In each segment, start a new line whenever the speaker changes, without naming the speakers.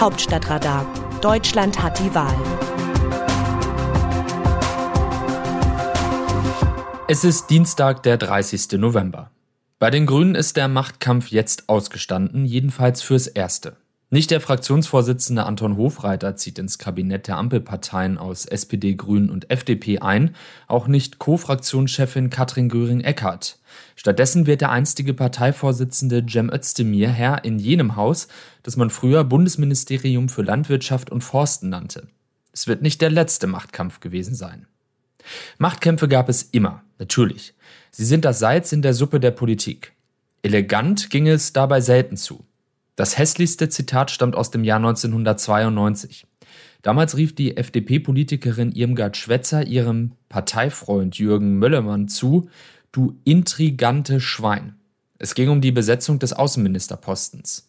Hauptstadtradar. Deutschland hat die Wahl.
Es ist Dienstag, der 30. November. Bei den Grünen ist der Machtkampf jetzt ausgestanden, jedenfalls fürs Erste. Nicht der Fraktionsvorsitzende Anton Hofreiter zieht ins Kabinett der Ampelparteien aus SPD, Grünen und FDP ein, auch nicht Co-Fraktionschefin Katrin Göring-Eckardt. Stattdessen wird der einstige Parteivorsitzende Cem Özdemir Herr in jenem Haus, das man früher Bundesministerium für Landwirtschaft und Forsten nannte. Es wird nicht der letzte Machtkampf gewesen sein. Machtkämpfe gab es immer, natürlich. Sie sind das Salz in der Suppe der Politik. Elegant ging es dabei selten zu. Das hässlichste Zitat stammt aus dem Jahr 1992. Damals rief die FDP-Politikerin Irmgard Schwetzer ihrem Parteifreund Jürgen Möllermann zu, du intrigante Schwein. Es ging um die Besetzung des Außenministerpostens.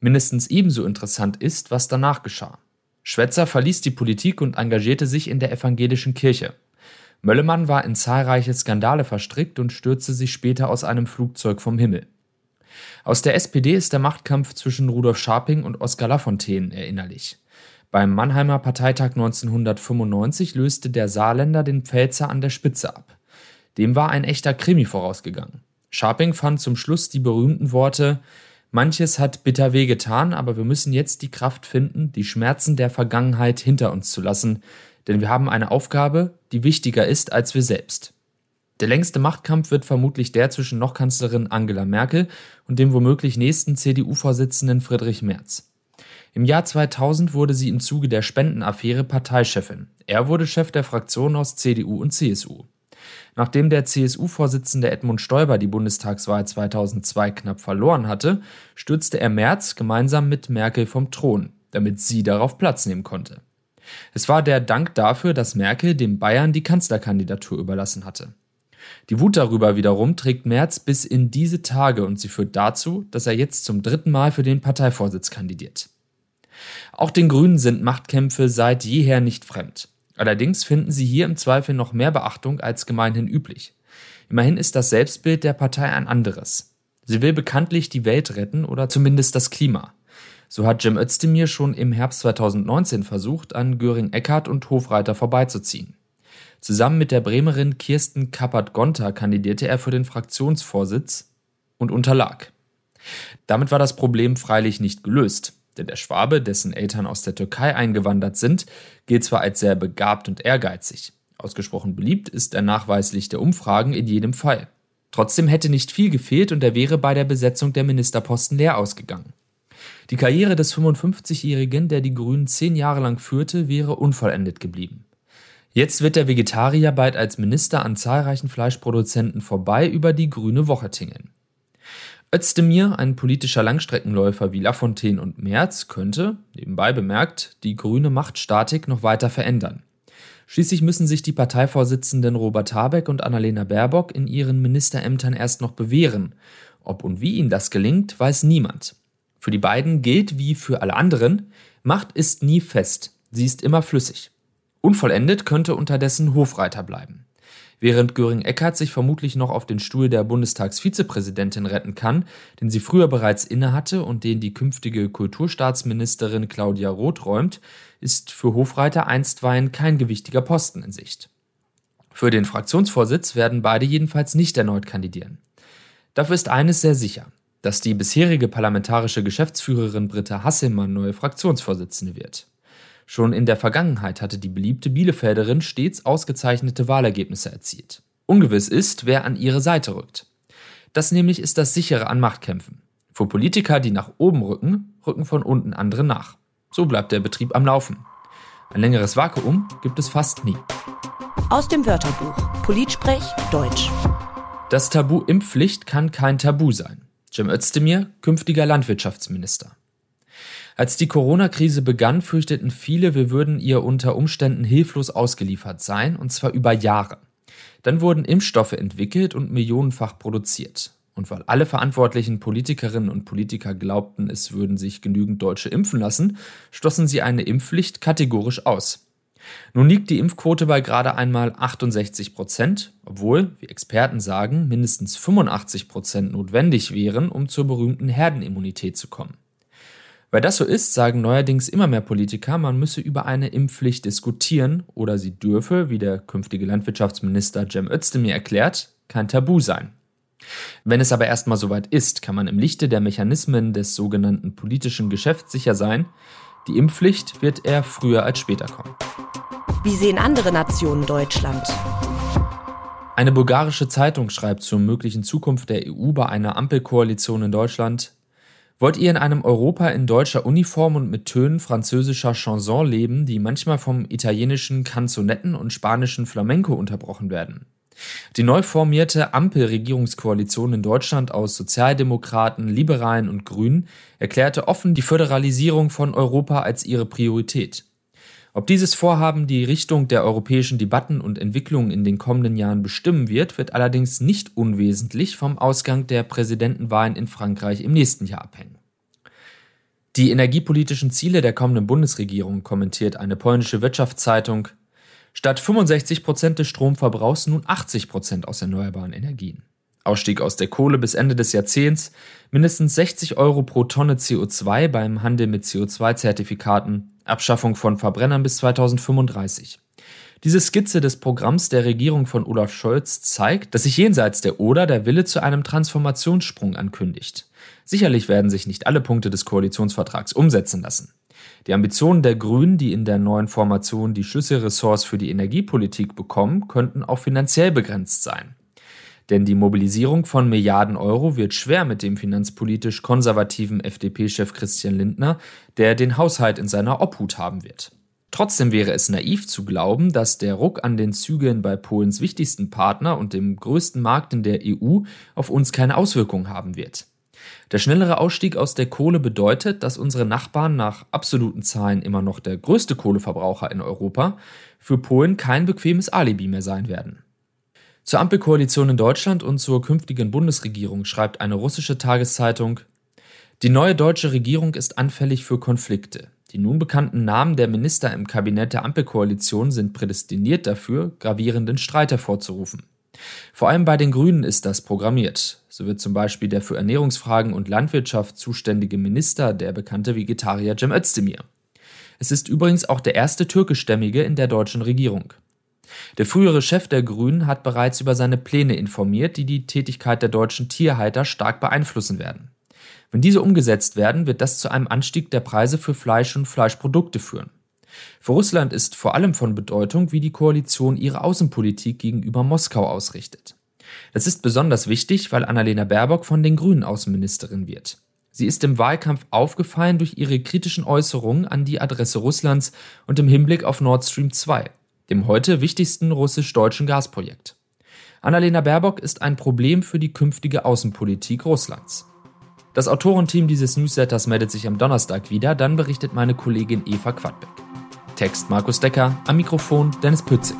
Mindestens ebenso interessant ist, was danach geschah. Schwetzer verließ die Politik und engagierte sich in der evangelischen Kirche. Möllemann war in zahlreiche Skandale verstrickt und stürzte sich später aus einem Flugzeug vom Himmel. Aus der SPD ist der Machtkampf zwischen Rudolf Scharping und Oskar Lafontaine erinnerlich. Beim Mannheimer Parteitag 1995 löste der Saarländer den Pfälzer an der Spitze ab. Dem war ein echter Krimi vorausgegangen. Scharping fand zum Schluss die berühmten Worte Manches hat bitter wehgetan, aber wir müssen jetzt die Kraft finden, die Schmerzen der Vergangenheit hinter uns zu lassen, denn wir haben eine Aufgabe, die wichtiger ist als wir selbst. Der längste Machtkampf wird vermutlich der zwischen noch Kanzlerin Angela Merkel und dem womöglich nächsten CDU-Vorsitzenden Friedrich Merz. Im Jahr 2000 wurde sie im Zuge der Spendenaffäre Parteichefin. Er wurde Chef der Fraktion aus CDU und CSU. Nachdem der CSU-Vorsitzende Edmund Stoiber die Bundestagswahl 2002 knapp verloren hatte, stürzte er Merz gemeinsam mit Merkel vom Thron, damit sie darauf Platz nehmen konnte. Es war der Dank dafür, dass Merkel dem Bayern die Kanzlerkandidatur überlassen hatte. Die Wut darüber wiederum trägt Merz bis in diese Tage und sie führt dazu, dass er jetzt zum dritten Mal für den Parteivorsitz kandidiert. Auch den Grünen sind Machtkämpfe seit jeher nicht fremd. Allerdings finden sie hier im Zweifel noch mehr Beachtung als gemeinhin üblich. Immerhin ist das Selbstbild der Partei ein anderes. Sie will bekanntlich die Welt retten oder zumindest das Klima. So hat Jim Özdemir schon im Herbst 2019 versucht, an Göring Eckhardt und Hofreiter vorbeizuziehen. Zusammen mit der Bremerin Kirsten Kappert-Gonter kandidierte er für den Fraktionsvorsitz und unterlag. Damit war das Problem freilich nicht gelöst, denn der Schwabe, dessen Eltern aus der Türkei eingewandert sind, gilt zwar als sehr begabt und ehrgeizig. Ausgesprochen beliebt ist er nachweislich der Umfragen in jedem Fall. Trotzdem hätte nicht viel gefehlt und er wäre bei der Besetzung der Ministerposten leer ausgegangen. Die Karriere des 55-Jährigen, der die Grünen zehn Jahre lang führte, wäre unvollendet geblieben. Jetzt wird der Vegetarier bald als Minister an zahlreichen Fleischproduzenten vorbei über die grüne Woche tingeln. Özdemir, ein politischer Langstreckenläufer wie Lafontaine und Merz, könnte, nebenbei bemerkt, die grüne Machtstatik noch weiter verändern. Schließlich müssen sich die Parteivorsitzenden Robert Habeck und Annalena Baerbock in ihren Ministerämtern erst noch bewähren. Ob und wie ihnen das gelingt, weiß niemand. Für die beiden gilt wie für alle anderen, Macht ist nie fest, sie ist immer flüssig. Unvollendet könnte unterdessen Hofreiter bleiben. Während Göring-Eckardt sich vermutlich noch auf den Stuhl der Bundestagsvizepräsidentin retten kann, den sie früher bereits innehatte und den die künftige Kulturstaatsministerin Claudia Roth räumt, ist für Hofreiter einstweilen kein gewichtiger Posten in Sicht. Für den Fraktionsvorsitz werden beide jedenfalls nicht erneut kandidieren. Dafür ist eines sehr sicher, dass die bisherige parlamentarische Geschäftsführerin Britta Hasselmann neue Fraktionsvorsitzende wird. Schon in der Vergangenheit hatte die beliebte Bielefelderin stets ausgezeichnete Wahlergebnisse erzielt. Ungewiss ist, wer an ihre Seite rückt. Das nämlich ist das sichere an Machtkämpfen. Für Politiker, die nach oben rücken, rücken von unten andere nach. So bleibt der Betrieb am Laufen. Ein längeres Vakuum gibt es fast nie.
Aus dem Wörterbuch Politsprech Deutsch.
Das Tabu Impfpflicht kann kein Tabu sein. Cem Özdemir, künftiger Landwirtschaftsminister. Als die Corona-Krise begann, fürchteten viele, wir würden ihr unter Umständen hilflos ausgeliefert sein, und zwar über Jahre. Dann wurden Impfstoffe entwickelt und millionenfach produziert. Und weil alle verantwortlichen Politikerinnen und Politiker glaubten, es würden sich genügend Deutsche impfen lassen, schlossen sie eine Impfpflicht kategorisch aus. Nun liegt die Impfquote bei gerade einmal 68 Prozent, obwohl, wie Experten sagen, mindestens 85 Prozent notwendig wären, um zur berühmten Herdenimmunität zu kommen. Weil das so ist, sagen neuerdings immer mehr Politiker, man müsse über eine Impfpflicht diskutieren oder sie dürfe, wie der künftige Landwirtschaftsminister Cem Özdemir erklärt, kein Tabu sein. Wenn es aber erstmal soweit ist, kann man im Lichte der Mechanismen des sogenannten politischen Geschäfts sicher sein, die Impfpflicht wird eher früher als später kommen.
Wie sehen andere Nationen Deutschland?
Eine bulgarische Zeitung schreibt zur möglichen Zukunft der EU bei einer Ampelkoalition in Deutschland. Wollt ihr in einem Europa in deutscher Uniform und mit Tönen französischer Chanson leben, die manchmal vom italienischen Canzonetten und spanischen Flamenco unterbrochen werden? Die neu formierte Ampelregierungskoalition in Deutschland aus Sozialdemokraten, Liberalen und Grünen erklärte offen die Föderalisierung von Europa als ihre Priorität. Ob dieses Vorhaben die Richtung der europäischen Debatten und Entwicklungen in den kommenden Jahren bestimmen wird, wird allerdings nicht unwesentlich vom Ausgang der Präsidentenwahlen in Frankreich im nächsten Jahr abhängen. Die energiepolitischen Ziele der kommenden Bundesregierung kommentiert eine polnische Wirtschaftszeitung statt 65 Prozent des Stromverbrauchs nun 80 Prozent aus erneuerbaren Energien. Ausstieg aus der Kohle bis Ende des Jahrzehnts, mindestens 60 Euro pro Tonne CO2 beim Handel mit CO2-Zertifikaten, Abschaffung von Verbrennern bis 2035. Diese Skizze des Programms der Regierung von Olaf Scholz zeigt, dass sich jenseits der Oder der Wille zu einem Transformationssprung ankündigt. Sicherlich werden sich nicht alle Punkte des Koalitionsvertrags umsetzen lassen. Die Ambitionen der Grünen, die in der neuen Formation die Schlüsselressorts für die Energiepolitik bekommen, könnten auch finanziell begrenzt sein. Denn die Mobilisierung von Milliarden Euro wird schwer mit dem finanzpolitisch konservativen FDP-Chef Christian Lindner, der den Haushalt in seiner Obhut haben wird. Trotzdem wäre es naiv zu glauben, dass der Ruck an den Zügeln bei Polens wichtigsten Partner und dem größten Markt in der EU auf uns keine Auswirkungen haben wird. Der schnellere Ausstieg aus der Kohle bedeutet, dass unsere Nachbarn nach absoluten Zahlen immer noch der größte Kohleverbraucher in Europa für Polen kein bequemes Alibi mehr sein werden. Zur Ampelkoalition in Deutschland und zur künftigen Bundesregierung schreibt eine russische Tageszeitung Die neue deutsche Regierung ist anfällig für Konflikte. Die nun bekannten Namen der Minister im Kabinett der Ampelkoalition sind prädestiniert dafür, gravierenden Streit hervorzurufen. Vor allem bei den Grünen ist das programmiert. So wird zum Beispiel der für Ernährungsfragen und Landwirtschaft zuständige Minister der bekannte Vegetarier Cem Özdemir. Es ist übrigens auch der erste türkischstämmige in der deutschen Regierung. Der frühere Chef der Grünen hat bereits über seine Pläne informiert, die die Tätigkeit der deutschen Tierhalter stark beeinflussen werden. Wenn diese umgesetzt werden, wird das zu einem Anstieg der Preise für Fleisch und Fleischprodukte führen. Für Russland ist vor allem von Bedeutung, wie die Koalition ihre Außenpolitik gegenüber Moskau ausrichtet. Das ist besonders wichtig, weil Annalena Baerbock von den Grünen Außenministerin wird. Sie ist im Wahlkampf aufgefallen durch ihre kritischen Äußerungen an die Adresse Russlands und im Hinblick auf Nord Stream 2 dem heute wichtigsten russisch-deutschen Gasprojekt. Annalena Baerbock ist ein Problem für die künftige Außenpolitik Russlands. Das Autorenteam dieses Newsletters meldet sich am Donnerstag wieder, dann berichtet meine Kollegin Eva Quadbeck. Text Markus Decker, am Mikrofon Dennis Pützig.